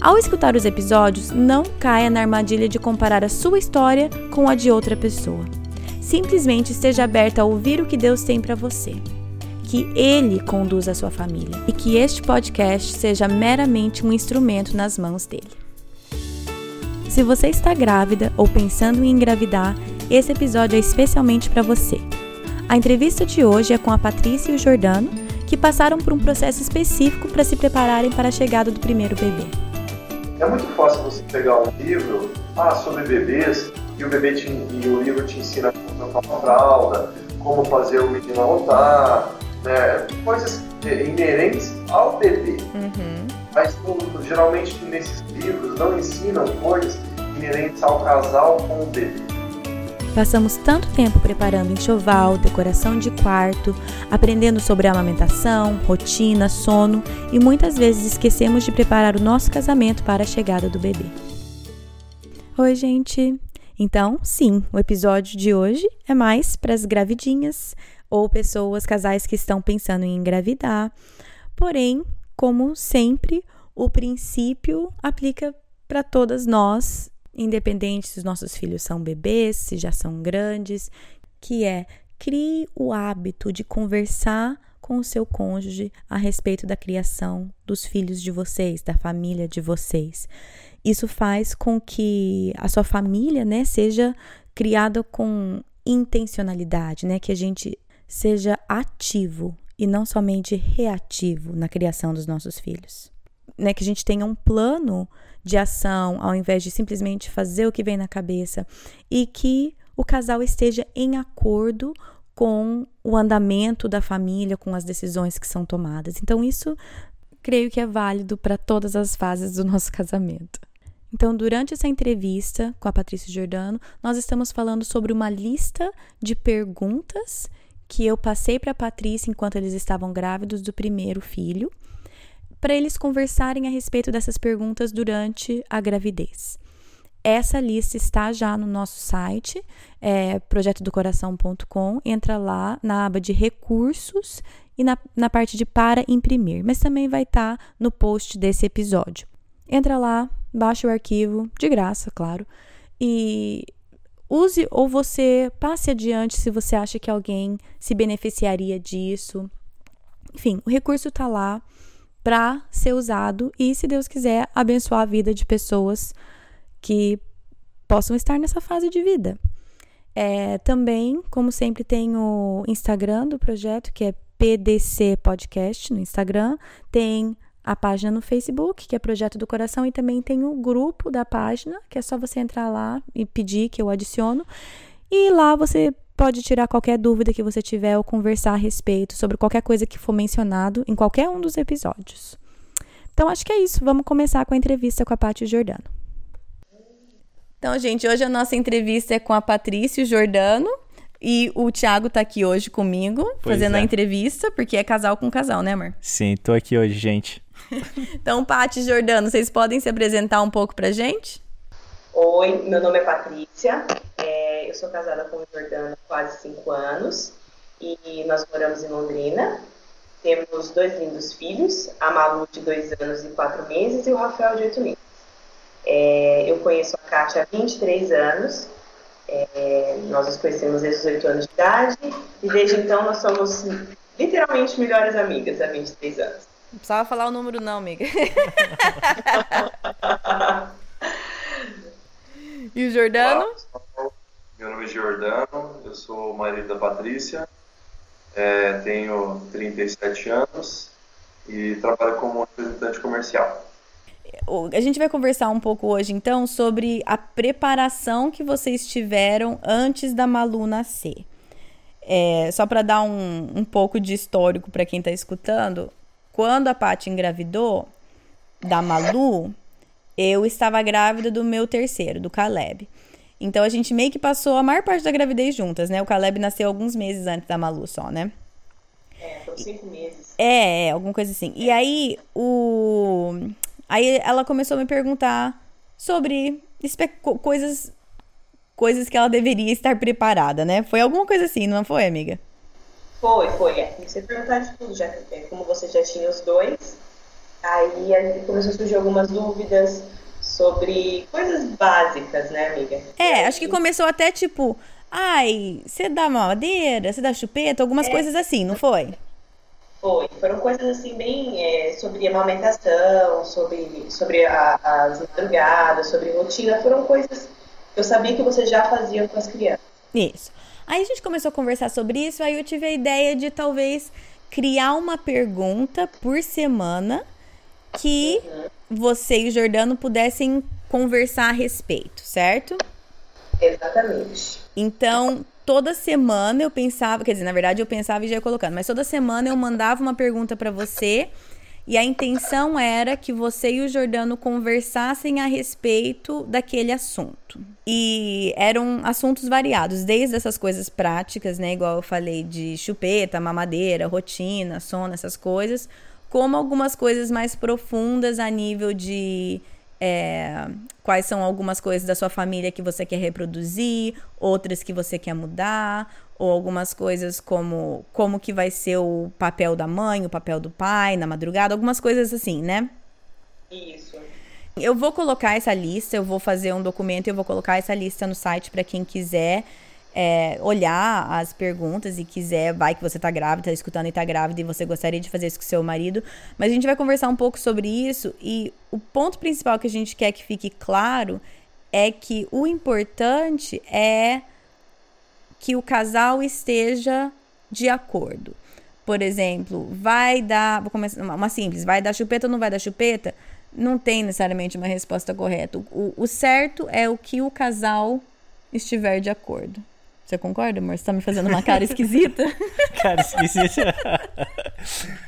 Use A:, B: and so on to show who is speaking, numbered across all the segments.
A: Ao escutar os episódios, não caia na armadilha de comparar a sua história com a de outra pessoa. Simplesmente esteja aberta a ouvir o que Deus tem para você. Que Ele conduza a sua família e que este podcast seja meramente um instrumento nas mãos dele. Se você está grávida ou pensando em engravidar, esse episódio é especialmente para você. A entrevista de hoje é com a Patrícia e o Jordano, que passaram por um processo específico para se prepararem para a chegada do primeiro bebê.
B: É muito fácil você pegar um livro ah, sobre bebês e o, bebê te, e o livro te ensina como trocar uma fralda, como fazer o menino adotar, né, coisas inerentes ao bebê. Uhum. Mas geralmente nesses livros não ensinam coisas inerentes ao casal com o bebê.
A: Passamos tanto tempo preparando enxoval, decoração de quarto, aprendendo sobre amamentação, rotina, sono e muitas vezes esquecemos de preparar o nosso casamento para a chegada do bebê. Oi, gente! Então, sim, o episódio de hoje é mais para as gravidinhas ou pessoas, casais que estão pensando em engravidar. Porém, como sempre, o princípio aplica para todas nós independente se os nossos filhos são bebês, se já são grandes, que é crie o hábito de conversar com o seu cônjuge a respeito da criação dos filhos de vocês, da família de vocês. Isso faz com que a sua família, né, seja criada com intencionalidade, né, que a gente seja ativo e não somente reativo na criação dos nossos filhos. Né, que a gente tenha um plano de ação, ao invés de simplesmente fazer o que vem na cabeça, e que o casal esteja em acordo com o andamento da família, com as decisões que são tomadas. Então, isso creio que é válido para todas as fases do nosso casamento. Então, durante essa entrevista com a Patrícia Giordano, nós estamos falando sobre uma lista de perguntas que eu passei para a Patrícia enquanto eles estavam grávidos do primeiro filho para eles conversarem a respeito dessas perguntas durante a gravidez. Essa lista está já no nosso site, é, projetodocoração.com. Entra lá na aba de recursos e na, na parte de para imprimir, mas também vai estar tá no post desse episódio. Entra lá, baixa o arquivo, de graça, claro, e use ou você passe adiante se você acha que alguém se beneficiaria disso. Enfim, o recurso está lá para ser usado e, se Deus quiser, abençoar a vida de pessoas que possam estar nessa fase de vida. É, também, como sempre, tem o Instagram do projeto, que é PDC Podcast no Instagram, tem a página no Facebook, que é Projeto do Coração, e também tem o grupo da página, que é só você entrar lá e pedir que eu adiciono. E lá você pode tirar qualquer dúvida que você tiver ou conversar a respeito sobre qualquer coisa que for mencionado em qualquer um dos episódios. Então, acho que é isso. Vamos começar com a entrevista com a Paty Jordano. Então, gente, hoje a nossa entrevista é com a Patrícia Jordano. E o Thiago tá aqui hoje comigo, pois fazendo é. a entrevista, porque é casal com casal, né, amor?
C: Sim, tô aqui hoje, gente.
A: então, Paty Jordano, vocês podem se apresentar um pouco pra gente?
D: Oi, meu nome é Patrícia, sou casada com o Jordano há quase cinco anos e nós moramos em Londrina. Temos dois lindos filhos, a Malu de dois anos e quatro meses e o Rafael de oito meses. É, eu conheço a Kátia há 23 anos, é, nós nos conhecemos desde os 8 anos de idade e desde então nós somos literalmente melhores amigas há 23 anos.
A: Não precisava falar o número não, amiga. E o Jordano?
B: Olá, meu nome é Jordano, eu sou o marido da Patrícia, é, tenho 37 anos e trabalho como representante comercial.
A: A gente vai conversar um pouco hoje, então, sobre a preparação que vocês tiveram antes da Malu nascer. É, só para dar um, um pouco de histórico para quem está escutando, quando a Paty engravidou da Malu, eu estava grávida do meu terceiro, do Caleb. Então a gente meio que passou a maior parte da gravidez juntas, né? O Caleb nasceu alguns meses antes da Malu só,
D: né? É, por cinco meses. É,
A: é, alguma coisa assim. E aí, o. Aí ela começou a me perguntar sobre coisas coisas que ela deveria estar preparada, né? Foi alguma coisa assim, não foi, amiga?
D: Foi, foi. É. Você perguntar de tudo, já, é, como você já tinha os dois, aí começou a surgir algumas dúvidas sobre coisas básicas, né, amiga?
A: É, acho que começou até tipo, ai, você dá madeira, você dá chupeta, algumas é. coisas assim, não foi?
D: Foi, foram coisas assim bem é, sobre amamentação, sobre, sobre a, as madrugadas, sobre rotina, foram coisas eu sabia que você já fazia com as crianças.
A: Isso. Aí a gente começou a conversar sobre isso, aí eu tive a ideia de talvez criar uma pergunta por semana que você e o Jordano pudessem conversar a respeito, certo?
D: Exatamente.
A: Então, toda semana eu pensava, quer dizer, na verdade eu pensava e já ia colocando, mas toda semana eu mandava uma pergunta para você e a intenção era que você e o Jordano conversassem a respeito daquele assunto. E eram assuntos variados, desde essas coisas práticas, né? Igual eu falei de chupeta, mamadeira, rotina, sono, essas coisas, como algumas coisas mais profundas a nível de é, quais são algumas coisas da sua família que você quer reproduzir, outras que você quer mudar, ou algumas coisas como como que vai ser o papel da mãe, o papel do pai na madrugada, algumas coisas assim, né?
D: Isso.
A: Eu vou colocar essa lista, eu vou fazer um documento e eu vou colocar essa lista no site para quem quiser é, olhar as perguntas e quiser, vai que você tá grávida, tá escutando e tá grávida e você gostaria de fazer isso com seu marido. Mas a gente vai conversar um pouco sobre isso e o ponto principal que a gente quer que fique claro é que o importante é que o casal esteja de acordo. Por exemplo, vai dar, vou começar uma simples, vai dar chupeta ou não vai dar chupeta? Não tem necessariamente uma resposta correta. O, o certo é o que o casal estiver de acordo. Você concorda, amor? Você tá me fazendo uma cara esquisita?
C: cara esquisita.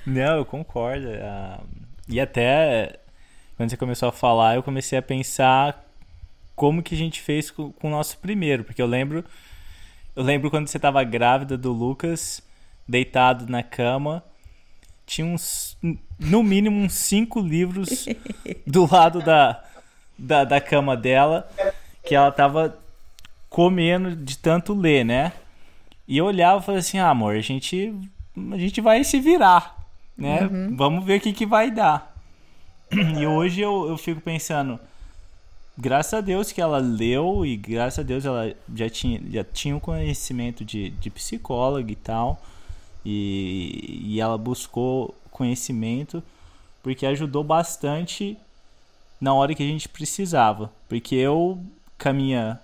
C: Não, eu concordo. Uh, e até quando você começou a falar, eu comecei a pensar como que a gente fez com, com o nosso primeiro, porque eu lembro eu lembro quando você tava grávida do Lucas, deitado na cama, tinha uns no mínimo uns cinco livros do lado da, da, da cama dela que ela tava comendo de tanto ler, né? E eu olhava e falava assim, ah, amor, a gente, a gente vai se virar, né? Uhum. Vamos ver o que, que vai dar. E hoje eu, eu fico pensando, graças a Deus que ela leu e graças a Deus ela já tinha, já tinha um conhecimento de, de psicóloga e tal. E, e ela buscou conhecimento porque ajudou bastante na hora que a gente precisava. Porque eu, com a minha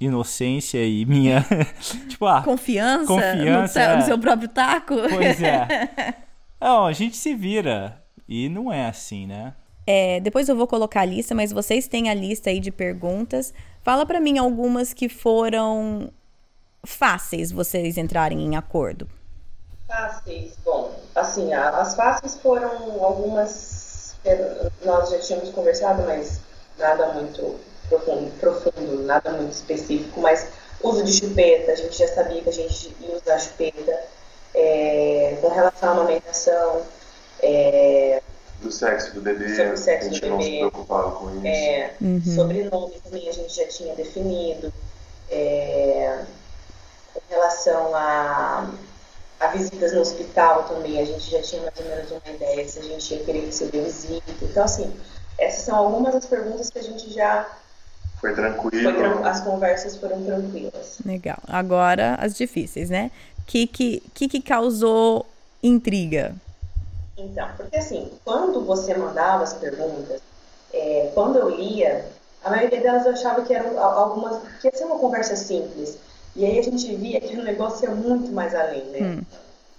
C: inocência e minha tipo ah,
A: confiança, confiança no, é. no, seu próprio taco.
C: Pois é. Não, a gente se vira e não é assim, né?
A: É, depois eu vou colocar a lista, mas vocês têm a lista aí de perguntas. Fala para mim algumas que foram fáceis vocês entrarem em acordo.
D: Fáceis, bom, assim, as fáceis foram algumas que nós já tínhamos conversado, mas nada muito profundo, profundo, nada muito específico, mas uso de chupeta, a gente já sabia que a gente ia usar chupeta, é, com relação à amamentação, é,
B: do sexo do bebê,
D: sobre o sexo
B: a gente
D: do
B: não
D: bebê,
B: se preocupava com isso.
D: É, uhum. Sobrenome também a gente já tinha definido, é, com relação a, a visitas no hospital também, a gente já tinha mais ou menos uma ideia se a gente ia querer receber visita, então assim, essas são algumas das perguntas que a gente já
B: foi tranquilo.
D: Foi as conversas foram tranquilas.
A: Legal. Agora as difíceis, né? O que, que, que, que causou intriga?
D: Então, porque assim, quando você mandava as perguntas, é, quando eu lia, a maioria delas eu achava que eram algumas. que ia ser uma conversa simples. E aí a gente via que o negócio ia muito mais além, né? Hum.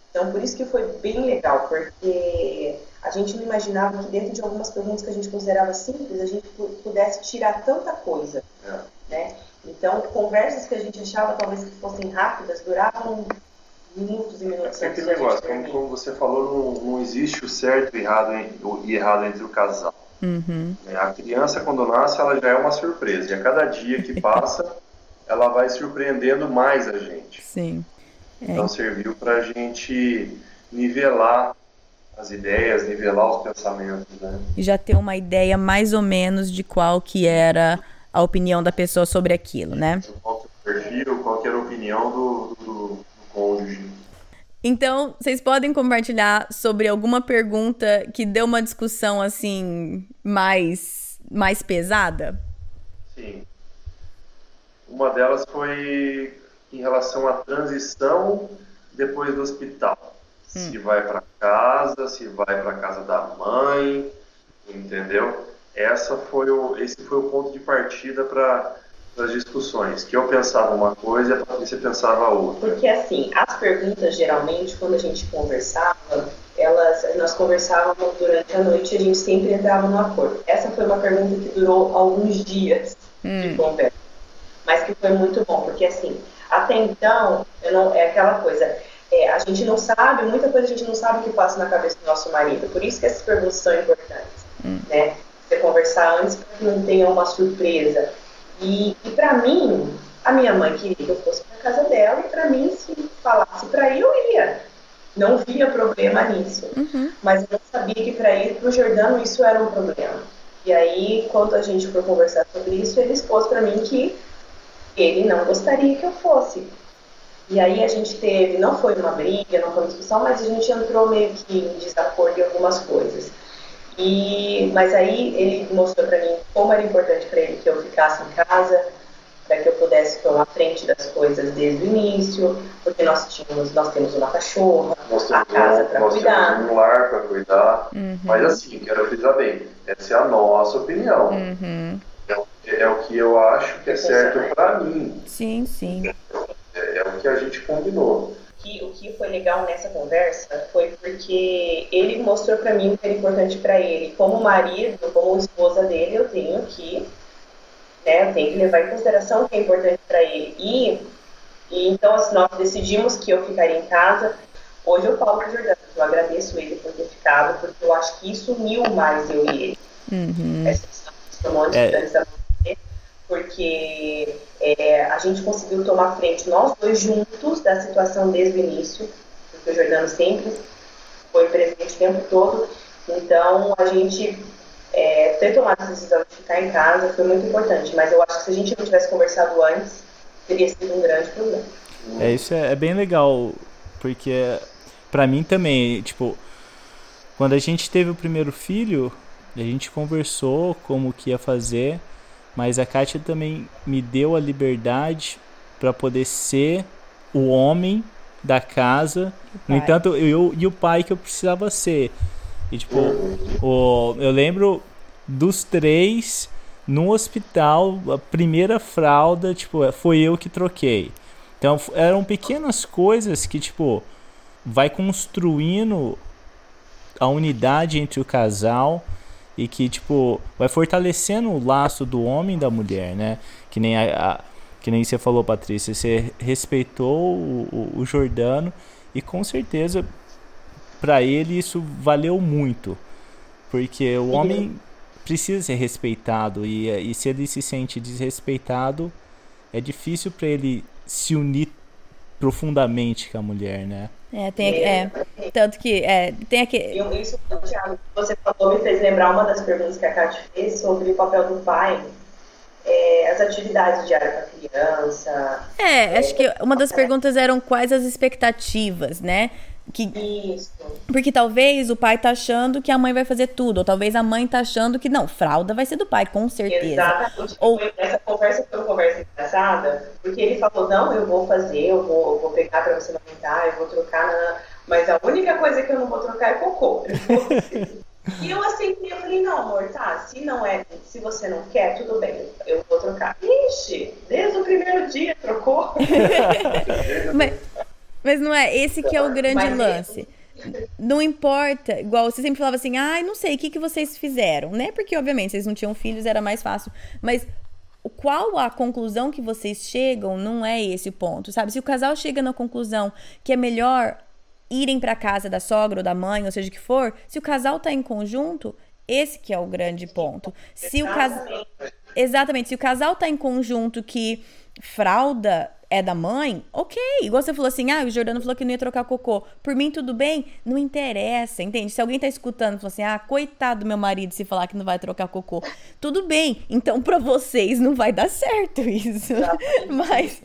D: Então, por isso que foi bem legal, porque a gente não imaginava que dentro de algumas perguntas que a gente considerava simples, a gente pudesse tirar tanta coisa, é. né? Então, conversas que a gente achava talvez que fossem rápidas, duravam minutos e minutos.
B: É aquele negócio, como, como, você falou, não, não existe o certo e errado, o errado entre o casal.
A: Uhum.
B: A criança, quando nasce, ela já é uma surpresa. E a cada dia que passa, ela vai surpreendendo mais a gente.
A: Sim.
B: É. Então serviu para a gente nivelar as ideias, nivelar os pensamentos, né?
A: E já ter uma ideia mais ou menos de qual que era a opinião da pessoa sobre aquilo, né?
B: Qual que é o perfil, qual era a opinião do, do, do cônjuge.
A: Então, vocês podem compartilhar sobre alguma pergunta que deu uma discussão assim mais mais pesada?
B: Sim. Uma delas foi em relação à transição depois do hospital. Hum. Se vai para casa, se vai para casa da mãe, entendeu? Essa foi o, esse foi o ponto de partida para as discussões, que eu pensava uma coisa e a Patrícia pensava outra.
D: Porque assim, as perguntas geralmente quando a gente conversava, elas nós conversávamos durante a noite e a gente sempre entrava no acordo. Essa foi uma pergunta que durou alguns dias hum. de conversa, mas que foi muito bom, porque assim, até então, não, é aquela coisa, é, a gente não sabe, muita coisa a gente não sabe o que passa na cabeça do nosso marido. Por isso que essas perguntas são importantes, hum. né? Você conversar antes para que não tenha uma surpresa. E, e para mim, a minha mãe queria que eu fosse para casa dela e para mim, se falasse para ir, eu ia. Não via problema nisso. Uhum. Mas eu não sabia que para ir para o Jordano isso era um problema. E aí, quando a gente foi conversar sobre isso, ele expôs para mim que ele não gostaria que eu fosse. E aí a gente teve, não foi uma briga, não foi uma discussão, mas a gente entrou meio que em desacordo em algumas coisas. E, mas aí ele mostrou para mim como era importante para ele que eu ficasse em casa, para que eu pudesse tomar frente das coisas desde o início, porque nós tínhamos, nós temos uma cachorra, a casa para cuidar.
B: Um lar para cuidar. Uhum. Mas assim, quero frisar bem, essa é a nossa opinião.
A: Uhum.
B: É, é, o que eu acho que é certo para mim.
A: Sim, sim.
B: É, é, o que a gente combinou.
D: Que, o que foi legal nessa conversa foi porque ele mostrou para mim o que era importante para ele. Como marido, como esposa dele, eu tenho que, né, eu tenho que levar em consideração o que é importante para ele. E, e então assim, nós decidimos que eu ficaria em casa. Hoje eu falo para Jordano, eu agradeço ele por ter ficado, porque eu acho que isso uniu mais eu e ele.
A: Uhum.
D: Essa questão de é porque é, a gente conseguiu tomar frente nós dois juntos da situação desde o início, porque o Jordano sempre foi presente o tempo todo, então a gente é, ter tomado essa decisão de ficar em casa foi muito importante, mas eu acho que se a gente não tivesse conversado antes, teria sido um grande problema.
C: É, isso é, é bem legal, porque para mim também, tipo, quando a gente teve o primeiro filho, a gente conversou como que ia fazer, mas a Kátia também me deu a liberdade para poder ser o homem da casa. No entanto, eu e o pai que eu precisava ser. E tipo, o, eu lembro dos três no hospital, a primeira fralda, tipo, foi eu que troquei. Então, eram pequenas coisas que, tipo, vai construindo a unidade entre o casal e que tipo vai fortalecendo o laço do homem e da mulher, né? Que nem a, a que nem você falou, Patrícia, você respeitou o, o, o Jordano e com certeza para ele isso valeu muito, porque o homem precisa ser respeitado e, e se ele se sente desrespeitado, é difícil para ele se unir profundamente com a mulher, né?
A: É, tem, é, tanto que é, tem aqui.
D: Isso, Thiago, que você falou me fez lembrar uma das perguntas que a Kátia fez sobre o papel do pai, é, as atividades diárias para criança.
A: É, é, acho que uma das perguntas eram quais as expectativas, né? Que,
D: Isso.
A: Porque talvez o pai tá achando que a mãe vai fazer tudo, ou talvez a mãe tá achando que não, fralda vai ser do pai, com certeza.
D: Exatamente. Ou... Essa conversa foi uma conversa engraçada, porque ele falou, não, eu vou fazer, eu vou, eu vou pegar pra você aumentar, eu vou trocar, na... mas a única coisa que eu não vou trocar é cocô. E eu aceitei, eu falei, não, amor, tá, se não é, se você não quer, tudo bem, eu vou trocar. Ixi, desde o primeiro dia trocou.
A: mas, mas não é esse que é o grande Mas lance. Não importa, igual você sempre falava assim, ai, ah, não sei, o que, que vocês fizeram, né? Porque, obviamente, vocês não tinham filhos, era mais fácil. Mas qual a conclusão que vocês chegam não é esse ponto, sabe? Se o casal chega na conclusão que é melhor irem para casa da sogra ou da mãe, ou seja o que for, se o casal tá em conjunto, Esse que é o grande ponto. Se o casal Exatamente, se o casal tá em conjunto que fralda é da mãe, ok. Igual você falou assim, ah, o Jordano falou que não ia trocar cocô. Por mim, tudo bem? Não interessa, entende? Se alguém tá escutando e falou assim, ah, coitado do meu marido se falar que não vai trocar cocô. Tudo bem. Então, pra vocês, não vai dar certo isso. Mas...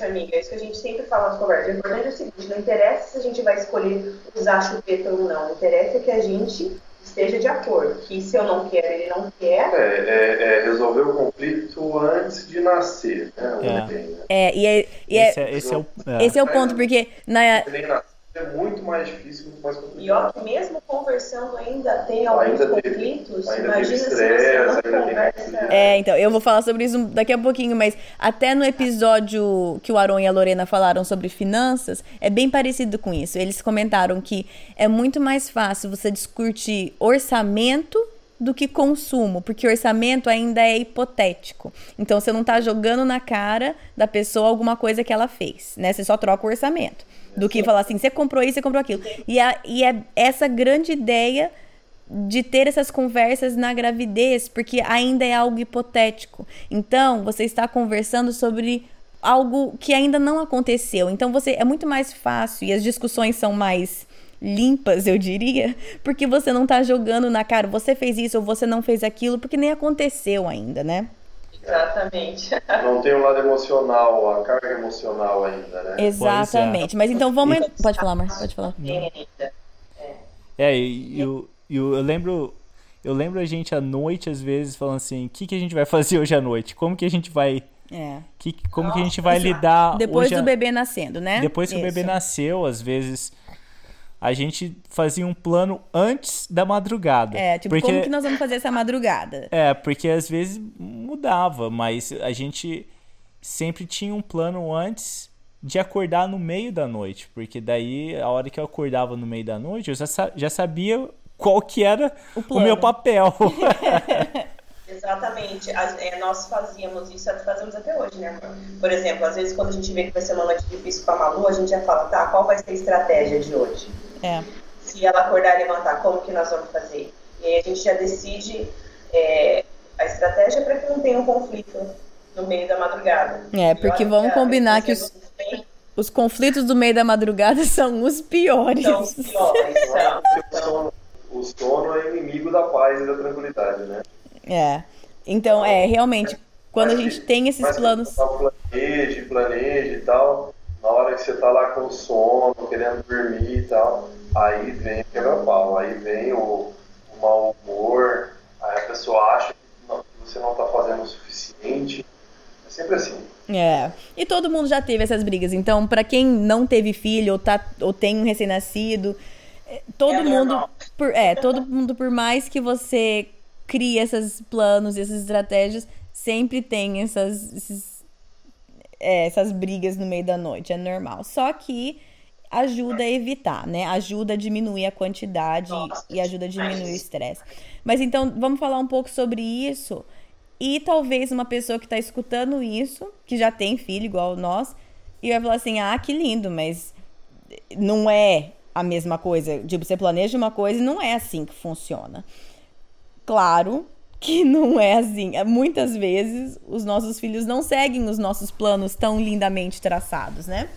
D: Amiga, é isso que a gente sempre fala nas conversas. O importante é o seguinte, não interessa se a gente vai escolher usar chupeta ou não. O interessa é que a gente esteja de acordo, que se eu não quero, ele não quer.
B: É, é, é resolver o conflito antes de nascer, né?
A: É, é e é, e é, esse, é, esse, é o, é. esse é o ponto, porque na,
B: é muito mais difícil, muito mais complicado.
D: E ó, que mesmo conversando ainda tem alguns ainda conflitos, teve, imagina se você não conversa...
A: É, então, eu vou falar sobre isso daqui a pouquinho, mas até no episódio que o Aron e a Lorena falaram sobre finanças, é bem parecido com isso. Eles comentaram que é muito mais fácil você discutir orçamento do que consumo, porque orçamento ainda é hipotético. Então você não está jogando na cara da pessoa alguma coisa que ela fez, né? Você só troca o orçamento do que falar assim, você comprou isso, você comprou aquilo. E, a, e é essa grande ideia de ter essas conversas na gravidez, porque ainda é algo hipotético. Então, você está conversando sobre algo que ainda não aconteceu. Então, você é muito mais fácil e as discussões são mais limpas, eu diria, porque você não está jogando na cara, você fez isso ou você não fez aquilo, porque nem aconteceu ainda, né?
D: Exatamente.
B: Não tem o um lado emocional, a carga emocional ainda, né?
A: Exatamente. É. Mas então vamos. E... Pode falar, Mar. Pode falar.
C: É, é e eu, eu, eu lembro. Eu lembro a gente à noite, às vezes, falando assim, o que, que a gente vai fazer hoje à noite? Como que a gente vai. É. Que, como Nossa, que a gente vai lidar.
A: Depois do a... bebê nascendo, né?
C: Depois que Isso. o bebê nasceu, às vezes a gente fazia um plano antes da madrugada.
A: É, tipo, porque... como que nós vamos fazer essa madrugada?
C: É, porque às vezes mudava, mas a gente sempre tinha um plano antes de acordar no meio da noite, porque daí a hora que eu acordava no meio da noite, eu já, já sabia qual que era o, o meu papel.
D: Exatamente. é, nós fazíamos isso, fazemos até hoje, né? Por exemplo, às vezes quando a gente vê que vai ser uma noite difícil com a Malu, a gente já fala, tá, qual vai ser a estratégia de hoje?
A: É.
D: Se ela acordar e levantar, como que nós vamos fazer? E aí a gente já decide é, a estratégia para que não tenha um conflito no meio da madrugada.
A: É, porque vamos combinar que os, os conflitos do meio da madrugada são os piores.
D: São os piores,
B: são. O sono é inimigo da paz e da tranquilidade, né?
A: É. Então, é, realmente, quando a gente tem esses planos.
B: Planeje, planeje e tal. Na hora que você tá lá com sono, querendo dormir e tal, aí vem o quebra-pau, aí vem o, o mau humor, aí a pessoa acha que, não, que você não tá fazendo o suficiente. É sempre assim.
A: É. E todo mundo já teve essas brigas. Então, para quem não teve filho ou, tá, ou tem um recém-nascido, é, todo é mundo. Por, é, todo mundo, por mais que você cria esses planos, essas estratégias, sempre tem essas, esses, é, essas brigas no meio da noite, é normal. Só que ajuda a evitar, né? Ajuda a diminuir a quantidade e ajuda a diminuir o estresse. Mas então, vamos falar um pouco sobre isso. E talvez uma pessoa que está escutando isso, que já tem filho igual nós, e vai falar assim: ah, que lindo, mas não é a mesma coisa. Tipo, você planeja uma coisa e não é assim que funciona. Claro que não é assim. É, muitas vezes os nossos filhos não seguem os nossos planos tão lindamente traçados, né?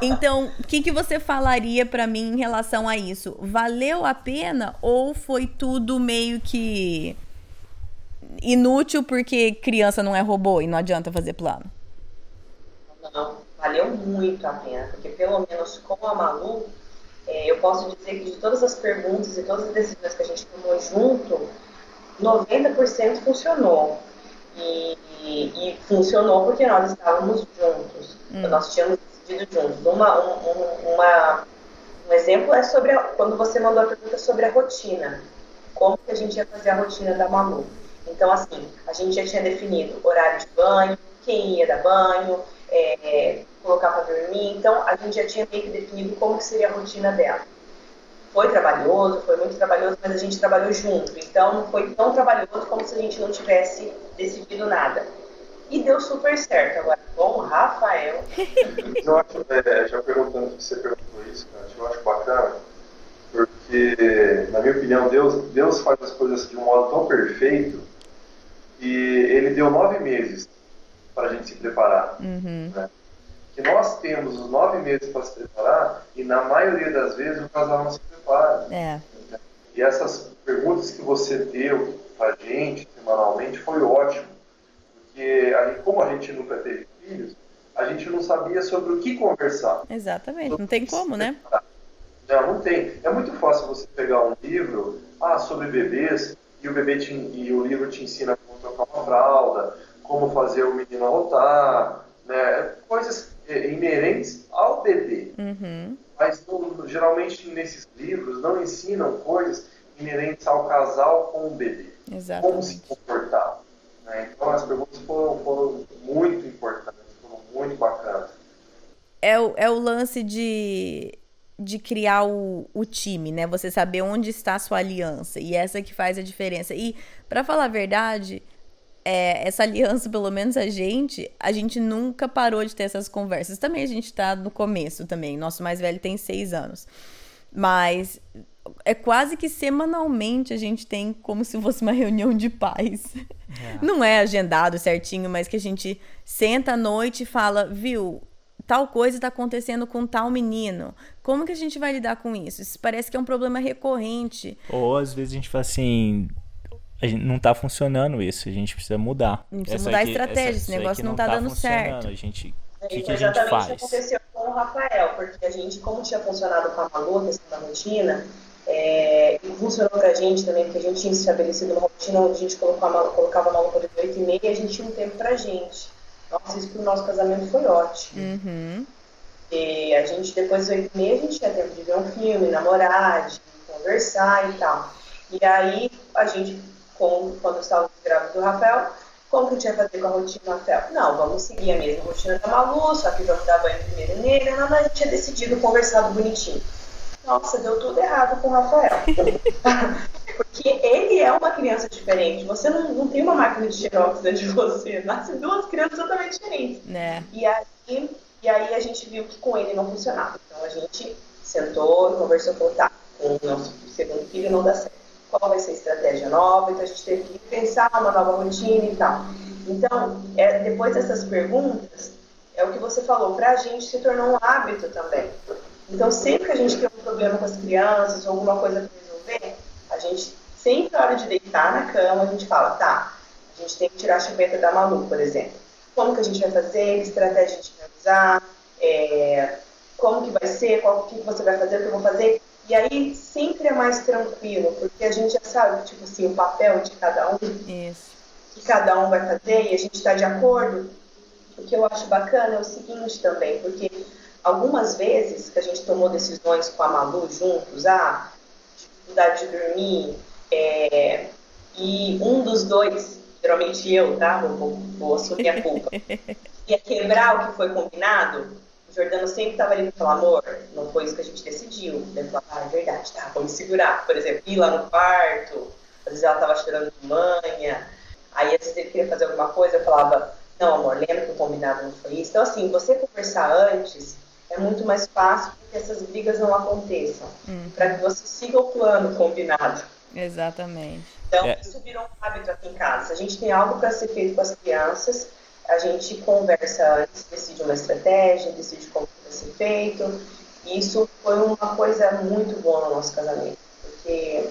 A: Então, o que, que você falaria para mim em relação a isso? Valeu a pena ou foi tudo meio que inútil porque criança não é robô e não adianta fazer plano?
D: Não, valeu muito a pena, porque pelo menos com a Malu, é, eu posso dizer que de todas as perguntas e todas as decisões que a gente tomou junto, 90% funcionou. E, e, e, funcionou porque nós estávamos juntos. Hum. Então, nós tínhamos decidido juntos. Uma, um, uma, um exemplo é sobre a, quando você mandou a pergunta sobre a rotina. Como que a gente ia fazer a rotina da Malu. Então, assim, a gente já tinha definido horário de banho, quem ia dar banho, é, colocar para dormir. Então, a gente já tinha meio que definido como que seria a rotina dela. Foi trabalhoso, foi muito trabalhoso, mas a gente trabalhou junto. Então, não foi tão trabalhoso como se a gente não tivesse decidido nada. E deu super certo. Agora, bom, Rafael.
B: eu acho, é, já perguntando, você perguntou isso, cara, eu acho bacana. Porque, na minha opinião, Deus, Deus faz as coisas de um modo tão perfeito que Ele deu nove meses para a gente se preparar. Uhum. Né? Que nós temos os nove meses para se preparar e, na maioria das vezes, o casal não se prepara. É. E essas perguntas que você deu para a gente semanalmente foi ótimo. Porque, como a gente nunca teve filhos, a gente não sabia sobre o que conversar.
A: Exatamente, não tem como, né?
B: Não, não tem. É muito fácil você pegar um livro ah, sobre bebês e o bebê te, e o livro te ensina como trocar uma fralda, como fazer o menino arrotar, né? Coisas inerentes ao bebê. Uhum. Mas geralmente nesses livros não ensinam coisas inerentes ao casal com o bebê. Exatamente. Como se comportar. Né? Então as perguntas foram, foram muito importantes muito bacana.
A: É o, é o lance de, de criar o, o time, né? Você saber onde está a sua aliança. E essa que faz a diferença. E, para falar a verdade, é, essa aliança, pelo menos a gente, a gente nunca parou de ter essas conversas. Também a gente tá no começo também. Nosso mais velho tem seis anos. Mas é quase que semanalmente a gente tem como se fosse uma reunião de pais. É. Não é agendado certinho, mas que a gente senta à noite e fala, viu, tal coisa está acontecendo com tal menino. Como que a gente vai lidar com isso? Isso parece que é um problema recorrente.
C: Ou às vezes a gente fala assim, não está funcionando isso, a gente precisa mudar.
A: A gente precisa essa mudar aqui, a estratégia, esse negócio não, está tá dando certo.
C: A gente o que, que a gente faz?
D: aconteceu com o Rafael, porque a gente, como tinha funcionado com a Malu, questão da rotina, é, e funcionou pra gente também, porque a gente tinha estabelecido uma rotina onde a gente colocava, colocava a Malu por 8 e meia e a gente tinha um tempo pra gente. Nossa, isso pro nosso casamento foi ótimo. Uhum. E a gente, depois das 8 e meia, a gente tinha tempo de ver um filme, namorar, de conversar e tal. E aí, a gente, com, quando estava grávida do Rafael, como que a gente vai fazer com a rotina do Rafael? Não, vamos seguir a mesma rotina da Malu, só que vamos dar banho primeiro nele. Não, a gente tinha decidido conversado bonitinho. Nossa, deu tudo errado com o Rafael. Porque ele é uma criança diferente. Você não, não tem uma máquina de xerox dentro de você. Nascem duas crianças totalmente diferentes.
A: Né?
D: E, aí, e aí a gente viu que com ele não funcionava. Então a gente sentou e conversou com tá, com o nosso segundo filho não dá certo. Qual vai ser a estratégia nova? Então a gente teve que pensar uma nova rotina e tal. Então, é, depois dessas perguntas, é o que você falou, para a gente se tornou um hábito também. Então, sempre que a gente tem um problema com as crianças ou alguma coisa para resolver, a gente, sempre na hora de deitar na cama, a gente fala, tá, a gente tem que tirar a chupeta da Malu, por exemplo. Como que a gente vai fazer? Que estratégia a gente vai usar? É, como que vai ser? Qual que você vai fazer? O que eu vou fazer? E aí sempre é mais tranquilo, porque a gente já sabe, tipo assim, o papel de cada um.
A: Isso.
D: Que cada um vai fazer e a gente está de acordo. O que eu acho bacana é o seguinte também, porque algumas vezes que a gente tomou decisões com a Malu juntos, ah, dificuldade de dormir, é, e um dos dois, geralmente eu, tá? Vou, vou, vou assumir a culpa, ia quebrar o que foi combinado, Jordano sempre estava ali para falar, amor, não foi isso que a gente decidiu. Ele falava, ah, é verdade, tá, vamos segurar. Por exemplo, ir lá no quarto, às vezes ela estava chorando de manha, aí às vezes ele queria fazer alguma coisa, eu falava, não, amor, lembra que o combinado não foi isso? Então, assim, você conversar antes é muito mais fácil que essas brigas não aconteçam, uhum. para que você siga o plano combinado.
A: Exatamente.
D: Então, é. isso virou um hábito aqui em casa. Se a gente tem algo para ser feito com as crianças, a gente conversa antes, decide uma estratégia, decide como vai ser feito. E isso foi uma coisa muito boa no nosso casamento, porque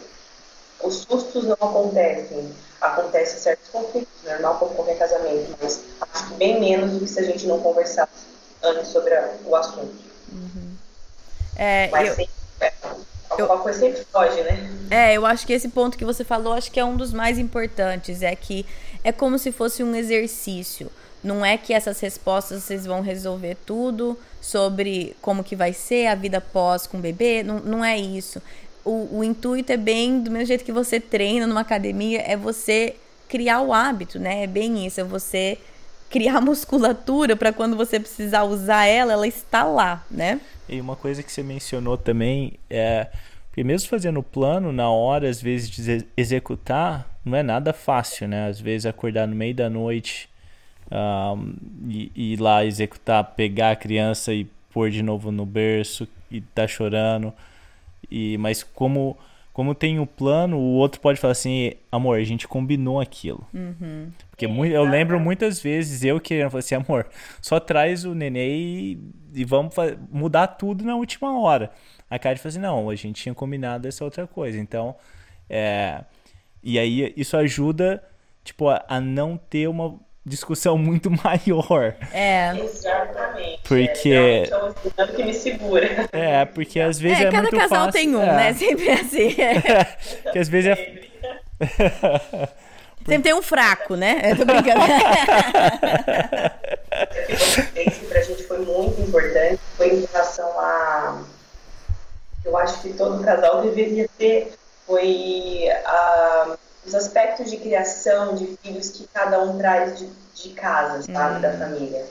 D: os sustos não acontecem. Acontecem certos conflitos, normal como qualquer casamento, mas acho que bem menos do que se a gente não conversasse antes sobre o assunto. Uhum. É, Mas eu... sempre, é, alguma eu... coisa sempre foge, né?
A: É, eu acho que esse ponto que você falou, acho que é um dos mais importantes, é que é como se fosse um exercício. Não é que essas respostas vocês vão resolver tudo sobre como que vai ser a vida pós com o bebê, não, não é isso. O, o intuito é bem do mesmo jeito que você treina numa academia, é você criar o hábito, né? É bem isso, é você criar musculatura para quando você precisar usar ela, ela está lá, né?
C: E uma coisa que você mencionou também é que mesmo fazendo o plano, na hora, às vezes, de executar, não é nada fácil, né? Às vezes acordar no meio da noite um, e, e ir lá executar, pegar a criança e pôr de novo no berço e tá chorando. E, mas como como tem o plano, o outro pode falar assim, amor, a gente combinou aquilo.
A: Uhum.
C: Porque eu lembro muitas vezes eu querendo falar assim, amor, só traz o nenê e, e vamos mudar tudo na última hora. A Karen falou assim, não, a gente tinha combinado essa outra coisa. Então, é, e aí isso ajuda, tipo, a, a não ter uma discussão muito maior.
A: É.
D: Exatamente.
C: Porque.
D: É, é que me segura.
C: É, porque às vezes é,
A: é
C: muito
A: cada casal
C: fácil.
A: tem um,
C: é.
A: né? Sempre assim.
C: É. que às vezes é.
A: Sempre tem um fraco, né? Eu tô brincando.
D: Esse pra gente foi muito importante, foi em relação a. Eu acho que todo casal deveria ter, foi a os aspectos de criação de filhos que cada um traz de, de casa, sabe, uhum. da família.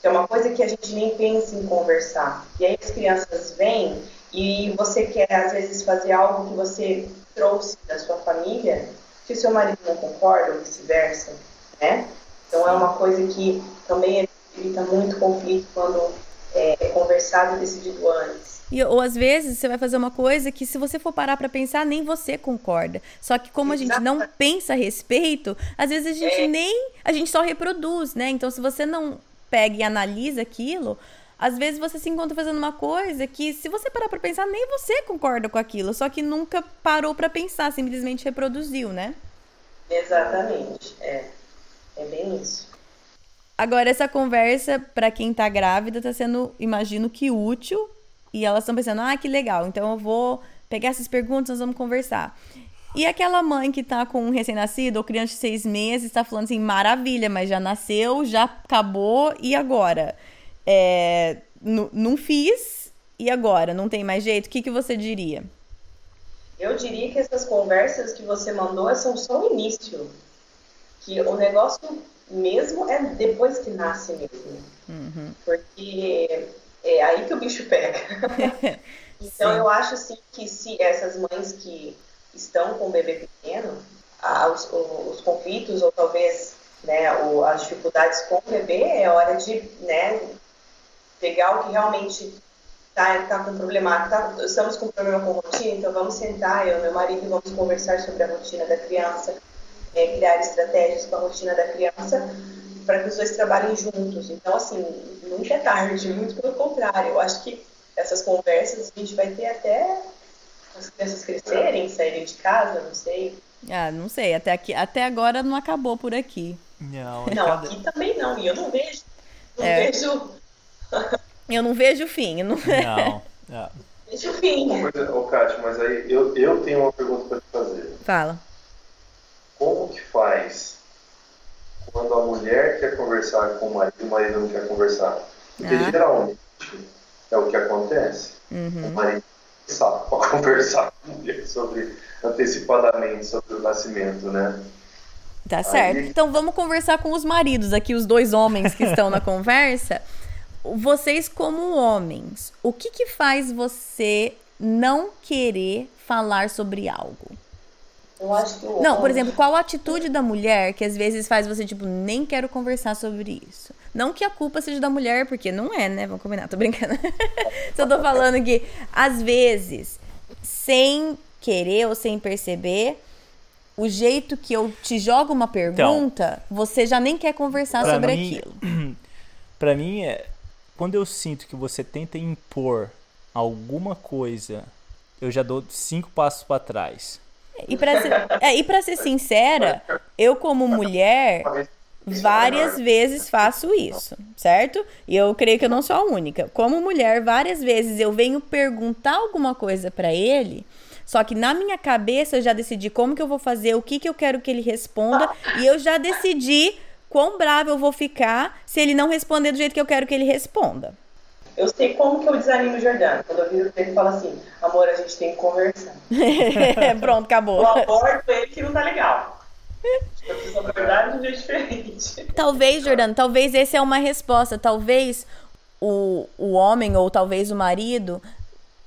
D: Que é uma coisa que a gente nem pensa em conversar. E aí as crianças vêm e você quer, às vezes, fazer algo que você trouxe da sua família, que o seu marido não concorda, ou vice-versa, né? Então é uma coisa que também evita muito conflito quando é, é conversado e decidido antes.
A: E, ou às vezes você vai fazer uma coisa que, se você for parar para pensar, nem você concorda. Só que, como a gente não pensa a respeito, às vezes a gente é. nem. A gente só reproduz, né? Então, se você não pega e analisa aquilo, às vezes você se encontra fazendo uma coisa que, se você parar pra pensar, nem você concorda com aquilo. Só que nunca parou para pensar, simplesmente reproduziu, né?
D: Exatamente. É. É bem isso.
A: Agora, essa conversa, para quem tá grávida, tá sendo, imagino que útil e elas estão pensando, ah, que legal, então eu vou pegar essas perguntas, nós vamos conversar. E aquela mãe que tá com um recém-nascido ou criança de seis meses está falando assim, maravilha, mas já nasceu, já acabou, e agora? É, não fiz, e agora? Não tem mais jeito? O que, que você diria?
D: Eu diria que essas conversas que você mandou são só o início. Que o negócio mesmo é depois que nasce mesmo. Uhum. Porque é aí que o bicho pega. então eu acho assim que se essas mães que estão com o bebê pequeno, os, os, conflitos ou talvez né, as dificuldades com o bebê, é hora de né, pegar o que realmente está tá com problema. Tá, estamos com problema com rotina, então vamos sentar, eu e meu marido, vamos conversar sobre a rotina da criança, é, criar estratégias com a rotina da criança para que os dois trabalhem juntos. Então, assim, nunca é tarde, muito pelo contrário. Eu acho que essas conversas a gente vai ter até as crianças crescerem, saírem de casa, não sei.
A: Ah, não sei, até, aqui, até agora não acabou por aqui.
C: Não,
D: não cada... aqui também não, e eu não vejo. Não é. vejo.
A: eu não vejo o fim. Não,
C: não. É.
D: Vejo o fim.
B: Ô, Kátia, mas aí eu, eu tenho uma pergunta para te fazer.
A: Fala.
B: Como que faz quando a mulher quer conversar com o marido e o marido não quer conversar. Porque ah. geralmente é o que acontece. Uhum. O marido sabe para conversar com a mulher sobre antecipadamente sobre o nascimento, né?
A: Tá certo. Aí... Então vamos conversar com os maridos aqui, os dois homens que estão na conversa. Vocês como homens, o que que faz você não querer falar sobre algo?
D: Eu acho que
A: Não, por exemplo, qual a atitude da mulher que às vezes faz você, tipo, nem quero conversar sobre isso? Não que a culpa seja da mulher, porque não é, né? Vamos combinar, tô brincando. Só tô falando que, às vezes, sem querer ou sem perceber, o jeito que eu te jogo uma pergunta, então, você já nem quer conversar sobre
C: mim,
A: aquilo.
C: Pra mim, é, quando eu sinto que você tenta impor alguma coisa, eu já dou cinco passos para trás.
A: E para ser, é, pra ser sincera, eu como mulher várias vezes faço isso, certo? E eu creio que eu não sou a única. Como mulher, várias vezes eu venho perguntar alguma coisa para ele, só que na minha cabeça eu já decidi como que eu vou fazer, o que que eu quero que ele responda, e eu já decidi quão bravo eu vou ficar se ele não responder do jeito que eu quero que ele responda.
D: Eu sei como que eu desanimo o Jordano. Quando eu viro pra ele e falo assim, amor, a gente tem que conversar.
A: Pronto, acabou.
D: Eu abordo ele que não tá legal. Eu preciso de um jeito diferente.
A: Talvez, Jordano, talvez essa é uma resposta. Talvez o, o homem ou talvez o marido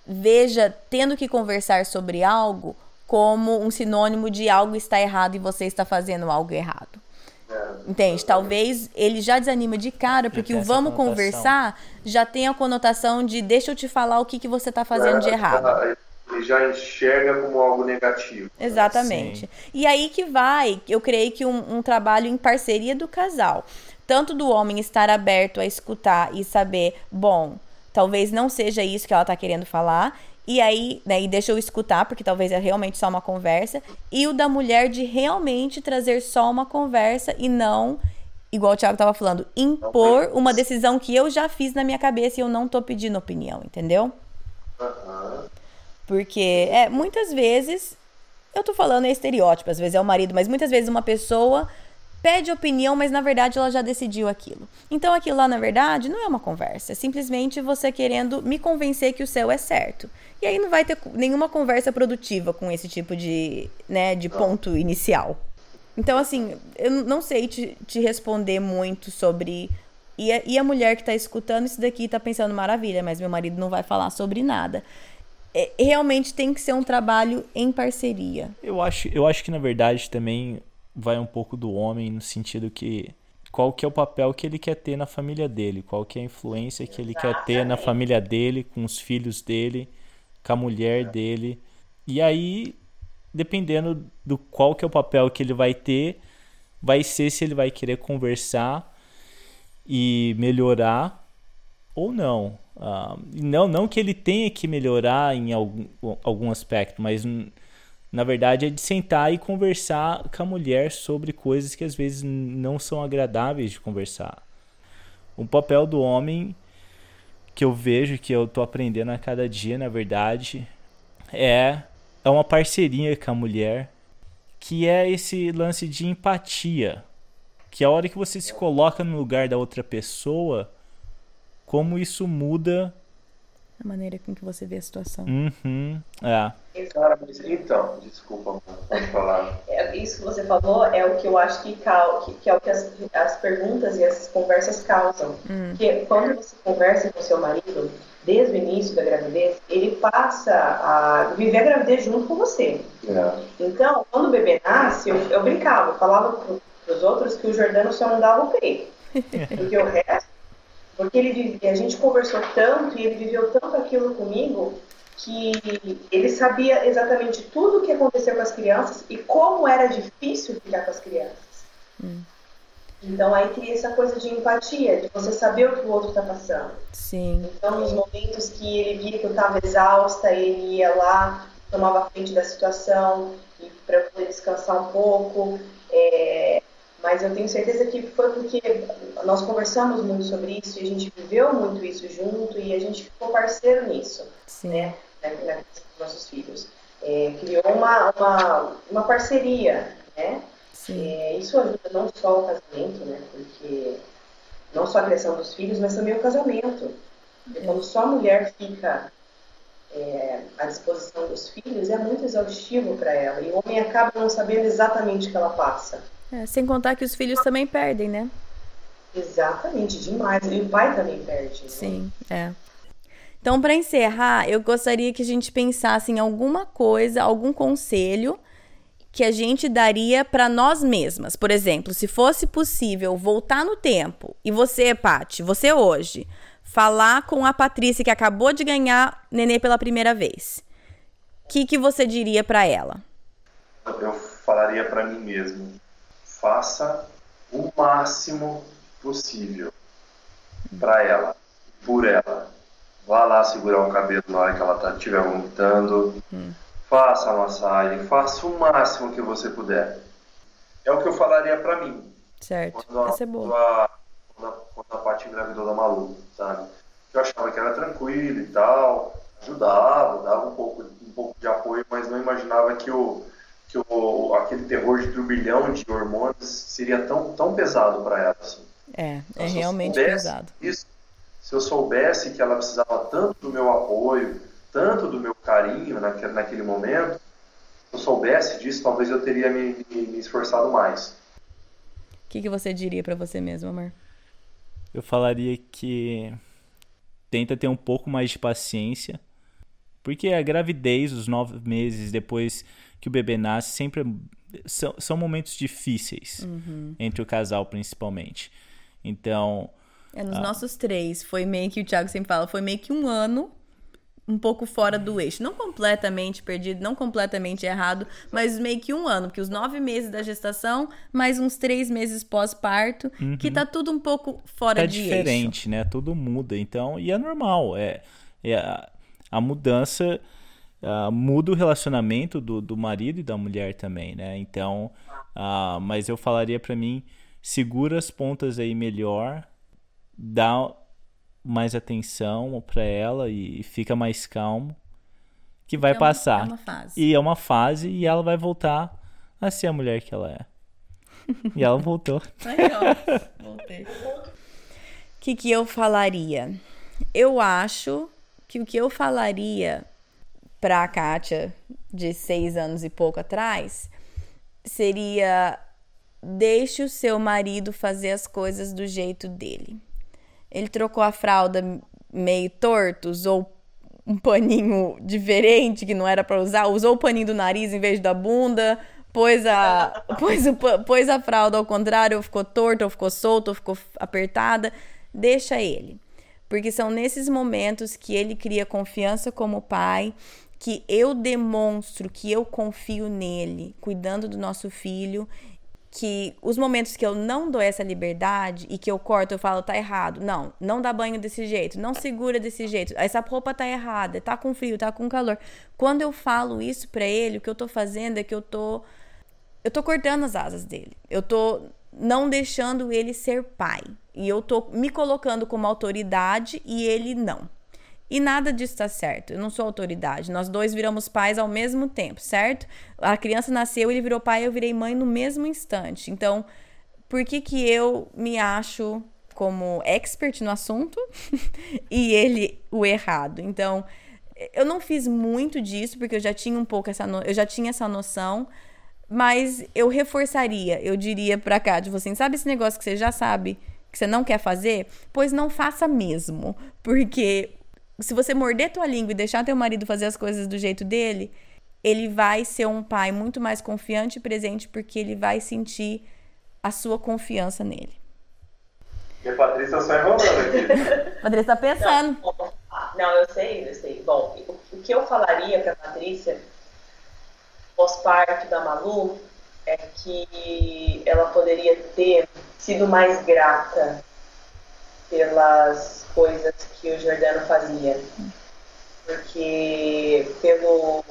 A: veja tendo que conversar sobre algo como um sinônimo de algo está errado e você está fazendo algo errado. Entende? Talvez ele já desanima de cara, porque o vamos conversar já tem a conotação de deixa eu te falar o que, que você está fazendo de errado.
B: ele já enxerga como algo negativo.
A: Exatamente. Sim. E aí que vai, eu creio que um, um trabalho em parceria do casal. Tanto do homem estar aberto a escutar e saber, bom, talvez não seja isso que ela está querendo falar. E aí, né, e deixa eu escutar, porque talvez é realmente só uma conversa. E o da mulher de realmente trazer só uma conversa e não, igual o Thiago estava falando, impor uma decisão que eu já fiz na minha cabeça e eu não tô pedindo opinião, entendeu? Porque, é, muitas vezes, eu tô falando é estereótipo, às vezes é o marido, mas muitas vezes uma pessoa pede opinião, mas na verdade ela já decidiu aquilo. Então aquilo lá, na verdade, não é uma conversa, é simplesmente você querendo me convencer que o seu é certo. E aí não vai ter nenhuma conversa produtiva com esse tipo de, né, de ponto inicial. Então, assim, eu não sei te, te responder muito sobre. E a, e a mulher que está escutando isso daqui está pensando, maravilha, mas meu marido não vai falar sobre nada. É, realmente tem que ser um trabalho em parceria.
C: Eu acho, eu acho que, na verdade, também vai um pouco do homem no sentido que qual que é o papel que ele quer ter na família dele, qual que é a influência que ele quer ter na família dele, com os filhos dele, com a mulher dele. E aí, dependendo do qual que é o papel que ele vai ter, vai ser se ele vai querer conversar e melhorar ou não. Uh, não, não que ele tenha que melhorar em algum, algum aspecto, mas na verdade, é de sentar e conversar com a mulher sobre coisas que às vezes não são agradáveis de conversar. O papel do homem que eu vejo, que eu tô aprendendo a cada dia, na verdade, é, é uma parceria com a mulher, que é esse lance de empatia. Que a hora que você se coloca no lugar da outra pessoa, como isso muda
A: a maneira com que você vê a situação.
C: Uhum. É.
B: Então, desculpa, pode falar.
D: É, isso que você falou é o que eu acho que, que, que é o que as, as perguntas e as conversas causam. Hum. Porque quando você conversa com seu marido, desde o início da gravidez, ele passa a viver a gravidez junto com você. É. Então, quando o bebê nasce, eu, eu brincava, eu falava para os outros que o Jordano só não dava o peito. Porque o resto porque ele a gente conversou tanto e ele viveu tanto aquilo comigo que ele sabia exatamente tudo o que aconteceu com as crianças e como era difícil ficar com as crianças. Hum. Então aí cria essa coisa de empatia, de você saber o que o outro está passando.
A: Sim.
D: Então nos momentos que ele via que eu estava exausta, ele ia lá, tomava frente da situação para poder descansar um pouco. É, mas eu tenho certeza que foi porque nós conversamos muito sobre isso e a gente viveu muito isso junto e a gente ficou parceiro nisso, Sim. né, na, na dos nossos filhos. É, criou uma, uma, uma parceria, né? É, isso ajuda não só o casamento, né? Porque não só a criação dos filhos, mas também o casamento. Porque quando só a mulher fica é, à disposição dos filhos, é muito exaustivo para ela. E o homem acaba não sabendo exatamente o que ela passa.
A: É, sem contar que os filhos também perdem, né?
D: Exatamente, demais. E o pai também perde. Né?
A: Sim, é. Então, para encerrar, eu gostaria que a gente pensasse em alguma coisa, algum conselho que a gente daria para nós mesmas. Por exemplo, se fosse possível voltar no tempo e você, Pati, você hoje, falar com a Patrícia que acabou de ganhar nenê pela primeira vez, o que, que você diria para ela?
B: Eu falaria para mim mesmo faça o máximo possível para ela, por ela. Vá lá segurar o cabelo na hora que ela tá, estiver vomitando. Hum. Faça a massagem, faça o máximo que você puder. É o que eu falaria para mim.
A: Certo, quando a, Essa é boa.
B: Quando a, quando a, Paty engravidou da Malu, sabe? Eu achava que era tranquilo e tal, ajudava, dava um pouco, um pouco de apoio, mas não imaginava que o, que o, aquele terror de turbilhão de hormônios seria tão, tão pesado para ela. Assim.
A: É, então, é realmente pesado.
B: Isso, se eu soubesse que ela precisava tanto do meu apoio, tanto do meu carinho naquele, naquele momento, se eu soubesse disso, talvez eu teria me, me, me esforçado mais.
A: O que, que você diria para você mesmo, amor?
C: Eu falaria que tenta ter um pouco mais de paciência, porque a gravidez, os nove meses depois que o bebê nasce sempre são, são momentos difíceis uhum. entre o casal principalmente. Então.
A: É, nos nossos três, foi meio que o Thiago sempre fala, foi meio que um ano um pouco fora do eixo. Não completamente perdido, não completamente errado, mas meio que um ano, porque os nove meses da gestação, mais uns três meses pós-parto, uhum. que tá tudo um pouco fora
C: tá
A: de
C: diferente,
A: eixo.
C: né? Tudo muda. Então, e é normal. É, é a, mudança uh, muda o relacionamento do, do marido e da mulher também, né? Então, uh, mas eu falaria para mim, segura as pontas aí melhor, dá mais atenção para ela e fica mais calmo, que vai
A: é uma,
C: passar.
A: É uma fase.
C: E é uma fase e ela vai voltar a ser a mulher que ela é. e ela voltou.
A: Aí, ó, voltei. O que, que eu falaria? Eu acho que o que eu falaria para a Kátia de seis anos e pouco atrás seria deixe o seu marido fazer as coisas do jeito dele. Ele trocou a fralda meio torto, usou um paninho diferente que não era para usar, usou o paninho do nariz em vez da bunda, pôs a, pôs, o, pôs a fralda ao contrário, ou ficou torta, ou ficou solta, ou ficou apertada. Deixa ele. Porque são nesses momentos que ele cria confiança como pai, que eu demonstro que eu confio nele, cuidando do nosso filho que os momentos que eu não dou essa liberdade e que eu corto, eu falo, tá errado. Não, não dá banho desse jeito, não segura desse jeito. Essa roupa tá errada, tá com frio, tá com calor. Quando eu falo isso para ele, o que eu tô fazendo é que eu tô eu tô cortando as asas dele. Eu tô não deixando ele ser pai. E eu tô me colocando como autoridade e ele não. E nada disso está certo. Eu não sou autoridade. Nós dois viramos pais ao mesmo tempo, certo? A criança nasceu, ele virou pai, eu virei mãe no mesmo instante. Então, por que que eu me acho como expert no assunto e ele o errado? Então, eu não fiz muito disso porque eu já tinha um pouco essa no... eu já tinha essa noção, mas eu reforçaria, eu diria para cá de você, sabe esse negócio que você já sabe que você não quer fazer? Pois não faça mesmo, porque se você morder tua língua e deixar teu marido fazer as coisas do jeito dele, ele vai ser um pai muito mais confiante e presente porque ele vai sentir a sua confiança nele.
B: E a Patrícia só enrolando aqui.
A: a Patrícia tá pensando.
D: Não, não, eu sei, eu sei. Bom, o que eu falaria para a Patrícia pós-parto da Malu é que ela poderia ter sido mais grata pelas coisas que o Jordano fazia. Porque pelo,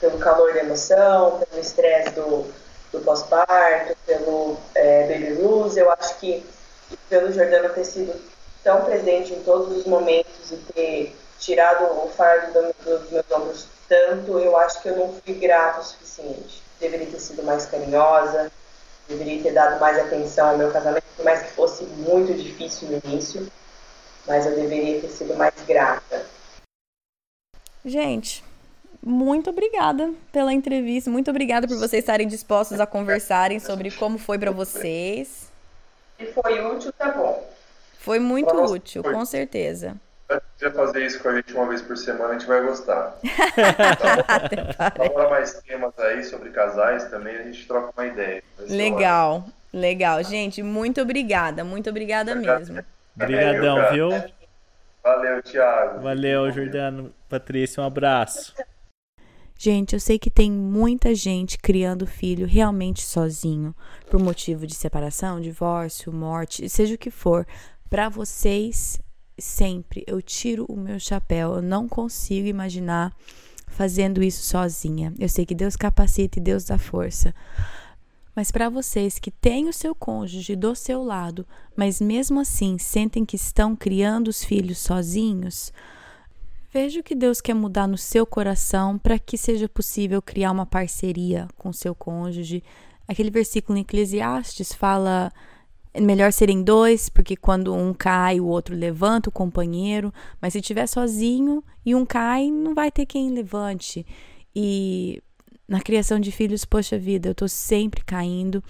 D: pelo calor da emoção, pelo estresse do, do pós-parto, pelo é, baby blues, eu acho que pelo Jordano ter sido tão presente em todos os momentos e ter tirado o fardo dos meus ombros tanto, eu acho que eu não fui grata o suficiente. Deveria ter sido mais carinhosa, deveria ter dado mais atenção ao meu casamento, por mais que fosse muito difícil no início, mas eu deveria ter sido mais grata.
A: Gente, muito obrigada pela entrevista, muito obrigada por vocês estarem dispostos a conversarem sobre como foi para vocês.
D: Se foi útil, tá bom.
A: Foi muito Nossa, útil, foi. com certeza.
B: Se fazer isso com a gente uma vez por semana, a gente vai gostar. Agora mais temas aí sobre casais também, a gente troca uma ideia.
A: Legal, legal. Gente, muito obrigada, muito obrigada mesmo.
C: Obrigadão, viu?
B: Valeu, Thiago.
C: Valeu, Jordano. Patrícia, um abraço.
A: Gente, eu sei que tem muita gente criando filho realmente sozinho, por motivo de separação, divórcio, morte, seja o que for. Para vocês, sempre eu tiro o meu chapéu. Eu não consigo imaginar fazendo isso sozinha. Eu sei que Deus capacita e Deus dá força. Mas para vocês que têm o seu cônjuge do seu lado, mas mesmo assim sentem que estão criando os filhos sozinhos, veja o que Deus quer mudar no seu coração para que seja possível criar uma parceria com seu cônjuge. Aquele versículo em Eclesiastes fala é melhor serem dois, porque quando um cai, o outro levanta o companheiro. Mas se estiver sozinho e um cai, não vai ter quem levante. E na criação de filhos, poxa vida, eu tô sempre caindo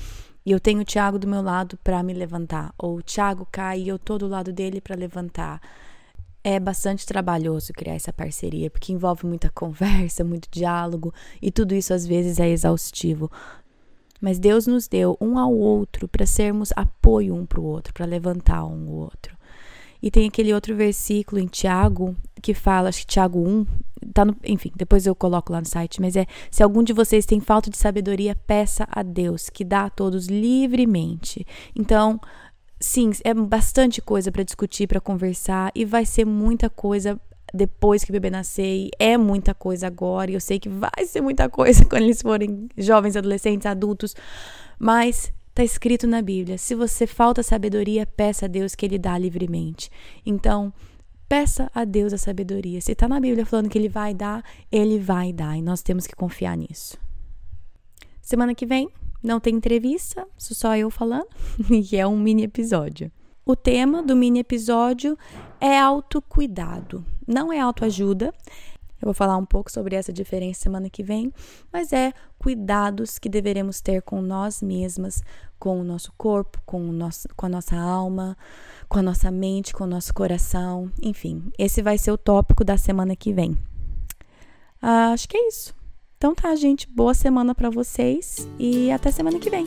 A: e eu tenho o Tiago do meu lado para me levantar. Ou o Tiago cai e eu tô do lado dele para levantar. É bastante trabalhoso criar essa parceria, porque envolve muita conversa, muito diálogo, e tudo isso às vezes é exaustivo mas Deus nos deu um ao outro para sermos apoio um para o outro, para levantar um o outro. E tem aquele outro versículo em Tiago que fala, acho que Tiago 1, tá no, enfim, depois eu coloco lá no site, mas é se algum de vocês tem falta de sabedoria, peça a Deus, que dá a todos livremente. Então, sim, é bastante coisa para discutir, para conversar e vai ser muita coisa depois que o bebê nascer, é muita coisa agora, e eu sei que vai ser muita coisa quando eles forem jovens, adolescentes, adultos, mas Está escrito na Bíblia: se você falta sabedoria, peça a Deus que Ele dá livremente. Então, peça a Deus a sabedoria. Se está na Bíblia falando que Ele vai dar, Ele vai dar. E nós temos que confiar nisso. Semana que vem não tem entrevista, sou só eu falando, e é um mini episódio. O tema do mini episódio é autocuidado. Não é autoajuda, eu vou falar um pouco sobre essa diferença semana que vem, mas é cuidados que deveremos ter com nós mesmas, com o nosso corpo, com, o nosso, com a nossa alma, com a nossa mente, com o nosso coração. Enfim, esse vai ser o tópico da semana que vem. Ah, acho que é isso. Então tá, gente. Boa semana para vocês e até semana que vem.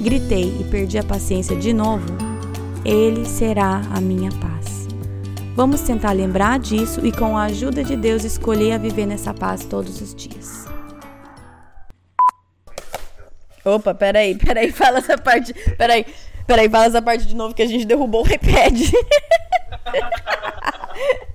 A: Gritei e perdi a paciência de novo? Ele será a minha paz. Vamos tentar lembrar disso e, com a ajuda de Deus, escolher a viver nessa paz todos os dias. Opa, peraí, peraí, fala essa parte. Peraí, peraí, fala essa parte de novo que a gente derrubou o iPad.